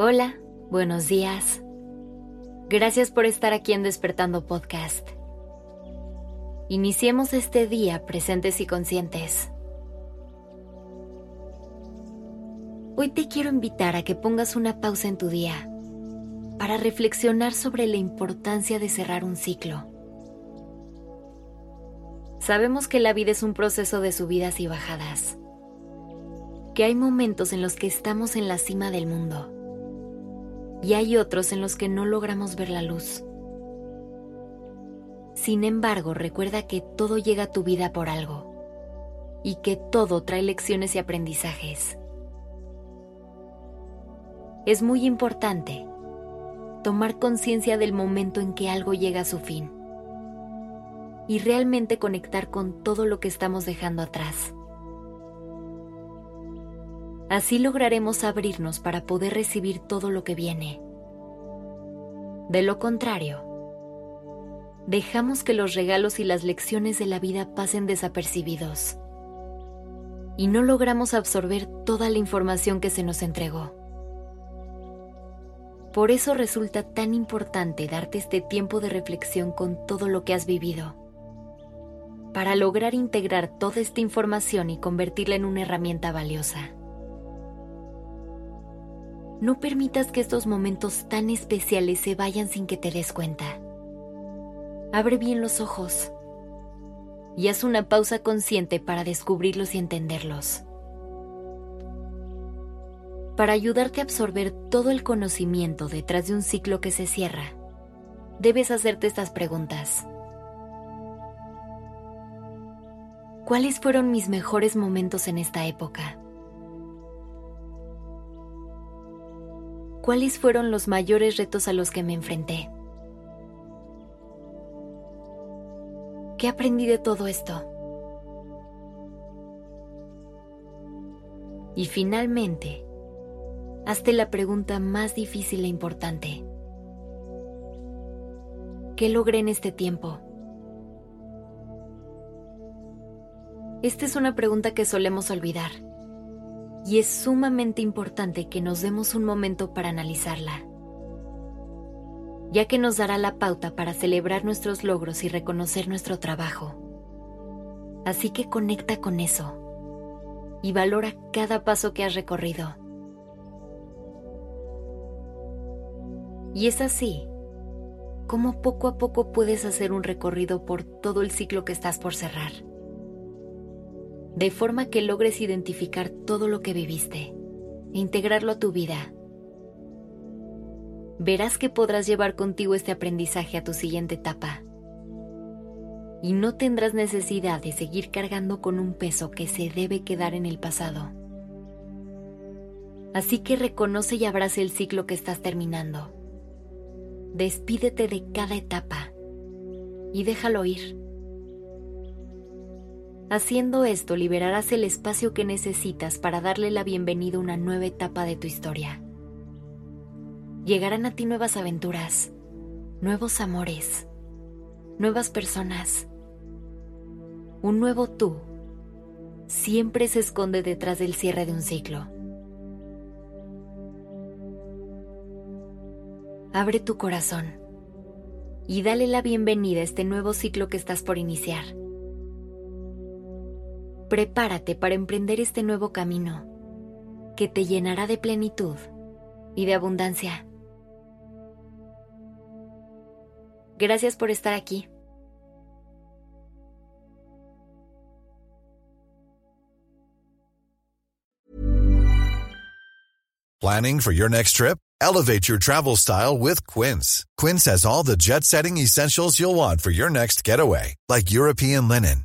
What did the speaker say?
Hola, buenos días. Gracias por estar aquí en Despertando Podcast. Iniciemos este día presentes y conscientes. Hoy te quiero invitar a que pongas una pausa en tu día para reflexionar sobre la importancia de cerrar un ciclo. Sabemos que la vida es un proceso de subidas y bajadas, que hay momentos en los que estamos en la cima del mundo y hay otros en los que no logramos ver la luz. Sin embargo, recuerda que todo llega a tu vida por algo y que todo trae lecciones y aprendizajes. Es muy importante tomar conciencia del momento en que algo llega a su fin y realmente conectar con todo lo que estamos dejando atrás. Así lograremos abrirnos para poder recibir todo lo que viene. De lo contrario, dejamos que los regalos y las lecciones de la vida pasen desapercibidos y no logramos absorber toda la información que se nos entregó. Por eso resulta tan importante darte este tiempo de reflexión con todo lo que has vivido, para lograr integrar toda esta información y convertirla en una herramienta valiosa. No permitas que estos momentos tan especiales se vayan sin que te des cuenta. Abre bien los ojos y haz una pausa consciente para descubrirlos y entenderlos. Para ayudarte a absorber todo el conocimiento detrás de un ciclo que se cierra, debes hacerte estas preguntas. ¿Cuáles fueron mis mejores momentos en esta época? ¿Cuáles fueron los mayores retos a los que me enfrenté? ¿Qué aprendí de todo esto? Y finalmente, hazte la pregunta más difícil e importante. ¿Qué logré en este tiempo? Esta es una pregunta que solemos olvidar y es sumamente importante que nos demos un momento para analizarla, ya que nos dará la pauta para celebrar nuestros logros y reconocer nuestro trabajo. Así que conecta con eso y valora cada paso que has recorrido Y es así como poco a poco puedes hacer un recorrido por todo el ciclo que estás por cerrar. De forma que logres identificar todo lo que viviste e integrarlo a tu vida. Verás que podrás llevar contigo este aprendizaje a tu siguiente etapa. Y no tendrás necesidad de seguir cargando con un peso que se debe quedar en el pasado. Así que reconoce y abrace el ciclo que estás terminando despídete de cada etapa y déjalo ir. Haciendo esto liberarás el espacio que necesitas para darle la bienvenida a una nueva etapa de tu historia. Llegarán a ti nuevas aventuras, nuevos amores, nuevas personas. Un nuevo tú siempre se esconde detrás del cierre de un ciclo. abre tu corazón y dale la bienvenida a este nuevo ciclo que estás por iniciar. Prepárate para emprender este nuevo camino que te llenará de plenitud y de abundancia. Gracias por estar aquí. Planning for your next trip? Elevate your travel style with Quince. Quince has all the jet setting essentials you'll want for your next getaway, like European linen,